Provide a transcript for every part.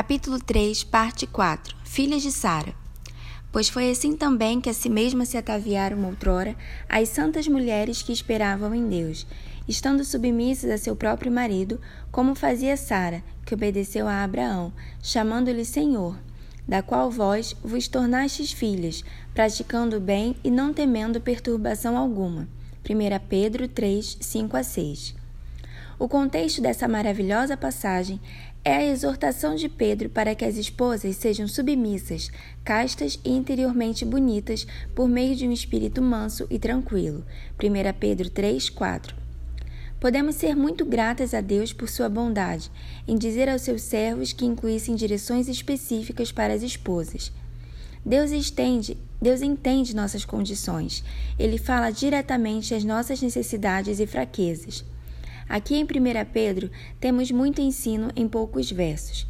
Capítulo 3, parte 4 Filhas de Sara Pois foi assim também que a si mesma se ataviaram outrora as santas mulheres que esperavam em Deus, estando submissas a seu próprio marido, como fazia Sara, que obedeceu a Abraão, chamando-lhe Senhor, da qual vós vos tornastes filhas, praticando o bem e não temendo perturbação alguma. 1 Pedro 3, 5 a 6 o contexto dessa maravilhosa passagem é a exortação de Pedro para que as esposas sejam submissas, castas e interiormente bonitas por meio de um espírito manso e tranquilo. 1 Pedro 3, 4. Podemos ser muito gratas a Deus por sua bondade em dizer aos seus servos que incluíssem direções específicas para as esposas. Deus estende, Deus entende nossas condições. Ele fala diretamente às nossas necessidades e fraquezas. Aqui em 1 Pedro temos muito ensino em poucos versos.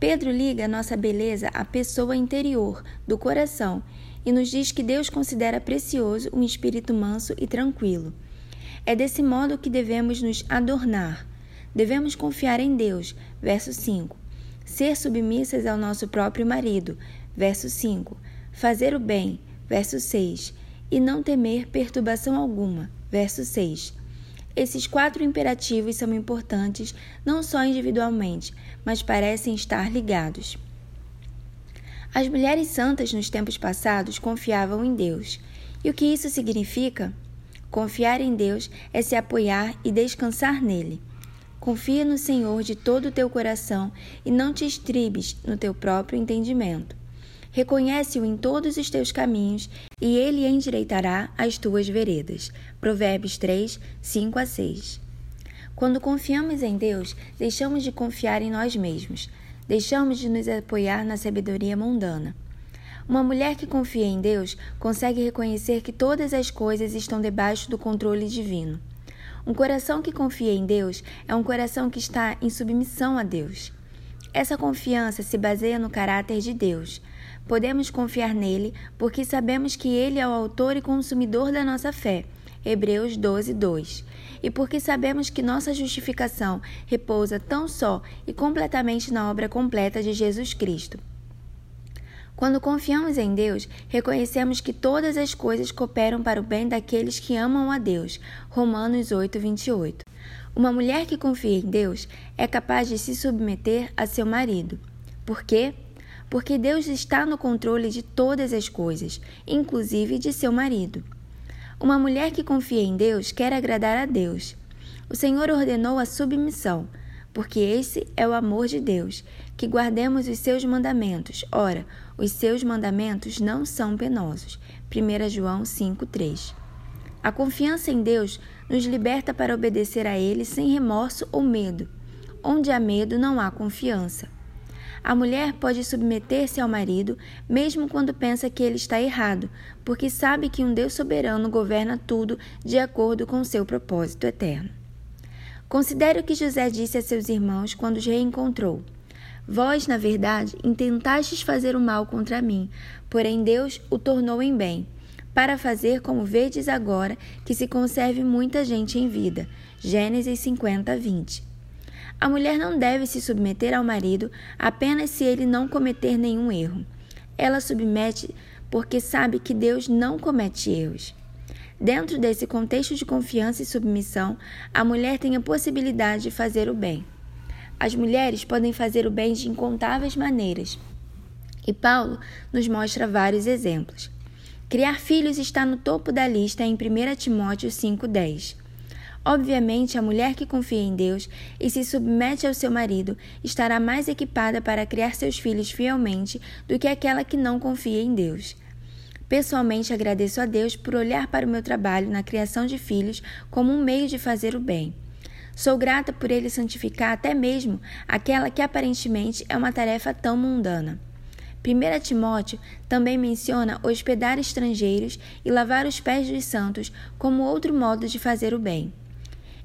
Pedro liga nossa beleza à pessoa interior, do coração, e nos diz que Deus considera precioso um espírito manso e tranquilo. É desse modo que devemos nos adornar. Devemos confiar em Deus, verso 5. Ser submissas ao nosso próprio marido, verso 5. Fazer o bem, verso 6. E não temer perturbação alguma, verso 6. Esses quatro imperativos são importantes não só individualmente, mas parecem estar ligados. As mulheres santas nos tempos passados confiavam em Deus. E o que isso significa? Confiar em Deus é se apoiar e descansar nele. Confia no Senhor de todo o teu coração e não te estribes no teu próprio entendimento. Reconhece-o em todos os teus caminhos, e ele endireitará as tuas veredas. Provérbios 3, 5 a 6. Quando confiamos em Deus, deixamos de confiar em nós mesmos, deixamos de nos apoiar na sabedoria mundana. Uma mulher que confia em Deus consegue reconhecer que todas as coisas estão debaixo do controle divino. Um coração que confia em Deus é um coração que está em submissão a Deus. Essa confiança se baseia no caráter de Deus. Podemos confiar nele porque sabemos que ele é o autor e consumidor da nossa fé. Hebreus 12, 2. E porque sabemos que nossa justificação repousa tão só e completamente na obra completa de Jesus Cristo. Quando confiamos em Deus, reconhecemos que todas as coisas cooperam para o bem daqueles que amam a Deus. Romanos 8, 28. Uma mulher que confia em Deus é capaz de se submeter a seu marido. Por quê? Porque Deus está no controle de todas as coisas, inclusive de seu marido. Uma mulher que confia em Deus quer agradar a Deus. O Senhor ordenou a submissão, porque esse é o amor de Deus, que guardemos os seus mandamentos. Ora, os seus mandamentos não são penosos. 1 João 5:3. A confiança em Deus nos liberta para obedecer a Ele sem remorso ou medo. Onde há medo, não há confiança. A mulher pode submeter-se ao marido, mesmo quando pensa que ele está errado, porque sabe que um Deus soberano governa tudo de acordo com seu propósito eterno. Considere o que José disse a seus irmãos quando os reencontrou. Vós, na verdade, intentastes fazer o mal contra mim, porém Deus o tornou em bem para fazer como vedes agora que se conserve muita gente em vida. Gênesis 50, 20. A mulher não deve se submeter ao marido apenas se ele não cometer nenhum erro. Ela submete porque sabe que Deus não comete erros. Dentro desse contexto de confiança e submissão, a mulher tem a possibilidade de fazer o bem. As mulheres podem fazer o bem de incontáveis maneiras. E Paulo nos mostra vários exemplos. Criar filhos está no topo da lista em 1 Timóteo 5,10. Obviamente, a mulher que confia em Deus e se submete ao seu marido estará mais equipada para criar seus filhos fielmente do que aquela que não confia em Deus. Pessoalmente, agradeço a Deus por olhar para o meu trabalho na criação de filhos como um meio de fazer o bem. Sou grata por ele santificar até mesmo aquela que aparentemente é uma tarefa tão mundana. 1 Timóteo também menciona hospedar estrangeiros e lavar os pés dos santos como outro modo de fazer o bem.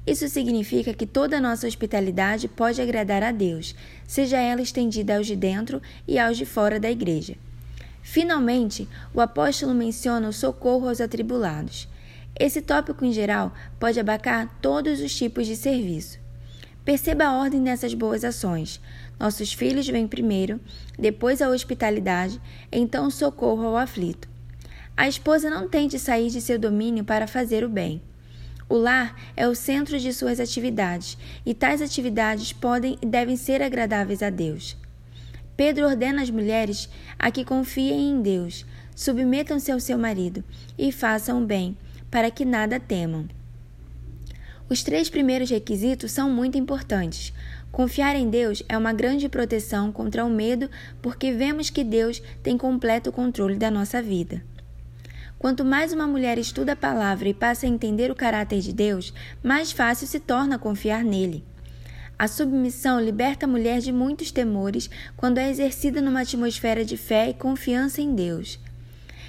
Isso significa que toda nossa hospitalidade pode agradar a Deus, seja ela estendida aos de dentro e aos de fora da igreja. Finalmente, o apóstolo menciona o socorro aos atribulados. Esse tópico, em geral, pode abarcar todos os tipos de serviço. Perceba a ordem dessas boas ações. Nossos filhos vêm primeiro, depois a hospitalidade, então o socorro ao aflito. A esposa não tem de sair de seu domínio para fazer o bem. O lar é o centro de suas atividades, e tais atividades podem e devem ser agradáveis a Deus. Pedro ordena às mulheres a que confiem em Deus, submetam-se ao seu marido e façam o bem, para que nada temam. Os três primeiros requisitos são muito importantes. Confiar em Deus é uma grande proteção contra o medo, porque vemos que Deus tem completo controle da nossa vida. Quanto mais uma mulher estuda a palavra e passa a entender o caráter de Deus, mais fácil se torna confiar nele. A submissão liberta a mulher de muitos temores quando é exercida numa atmosfera de fé e confiança em Deus.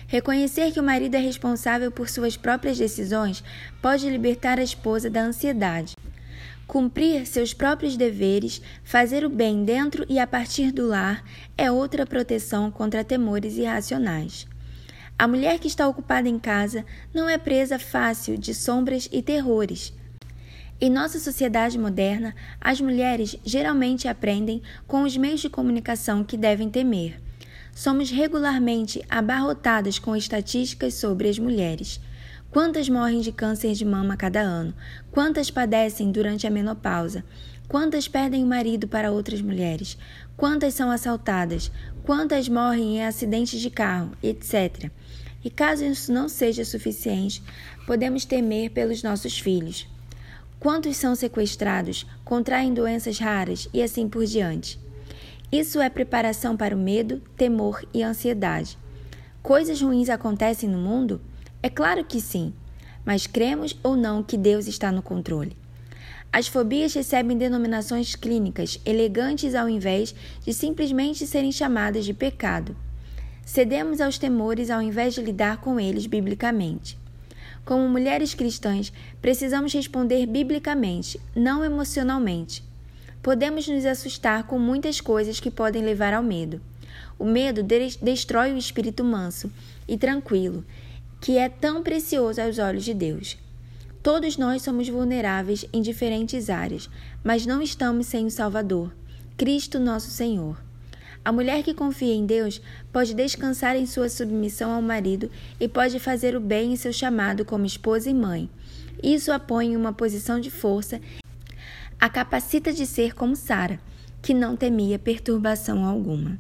Reconhecer que o marido é responsável por suas próprias decisões pode libertar a esposa da ansiedade. Cumprir seus próprios deveres, fazer o bem dentro e a partir do lar é outra proteção contra temores irracionais. A mulher que está ocupada em casa não é presa fácil de sombras e terrores. Em nossa sociedade moderna, as mulheres geralmente aprendem com os meios de comunicação que devem temer. Somos regularmente abarrotadas com estatísticas sobre as mulheres. Quantas morrem de câncer de mama cada ano? Quantas padecem durante a menopausa? Quantas perdem o marido para outras mulheres? Quantas são assaltadas? Quantas morrem em acidentes de carro, etc. E caso isso não seja suficiente, podemos temer pelos nossos filhos. Quantos são sequestrados, contraem doenças raras e assim por diante? Isso é preparação para o medo, temor e ansiedade. Coisas ruins acontecem no mundo? É claro que sim, mas cremos ou não que Deus está no controle. As fobias recebem denominações clínicas elegantes ao invés de simplesmente serem chamadas de pecado. Cedemos aos temores ao invés de lidar com eles biblicamente. Como mulheres cristãs, precisamos responder biblicamente, não emocionalmente. Podemos nos assustar com muitas coisas que podem levar ao medo. O medo destrói o espírito manso e tranquilo, que é tão precioso aos olhos de Deus. Todos nós somos vulneráveis em diferentes áreas, mas não estamos sem o Salvador, Cristo nosso Senhor. A mulher que confia em Deus pode descansar em sua submissão ao marido e pode fazer o bem em seu chamado como esposa e mãe. Isso a põe em uma posição de força, a capacita de ser como Sara, que não temia perturbação alguma.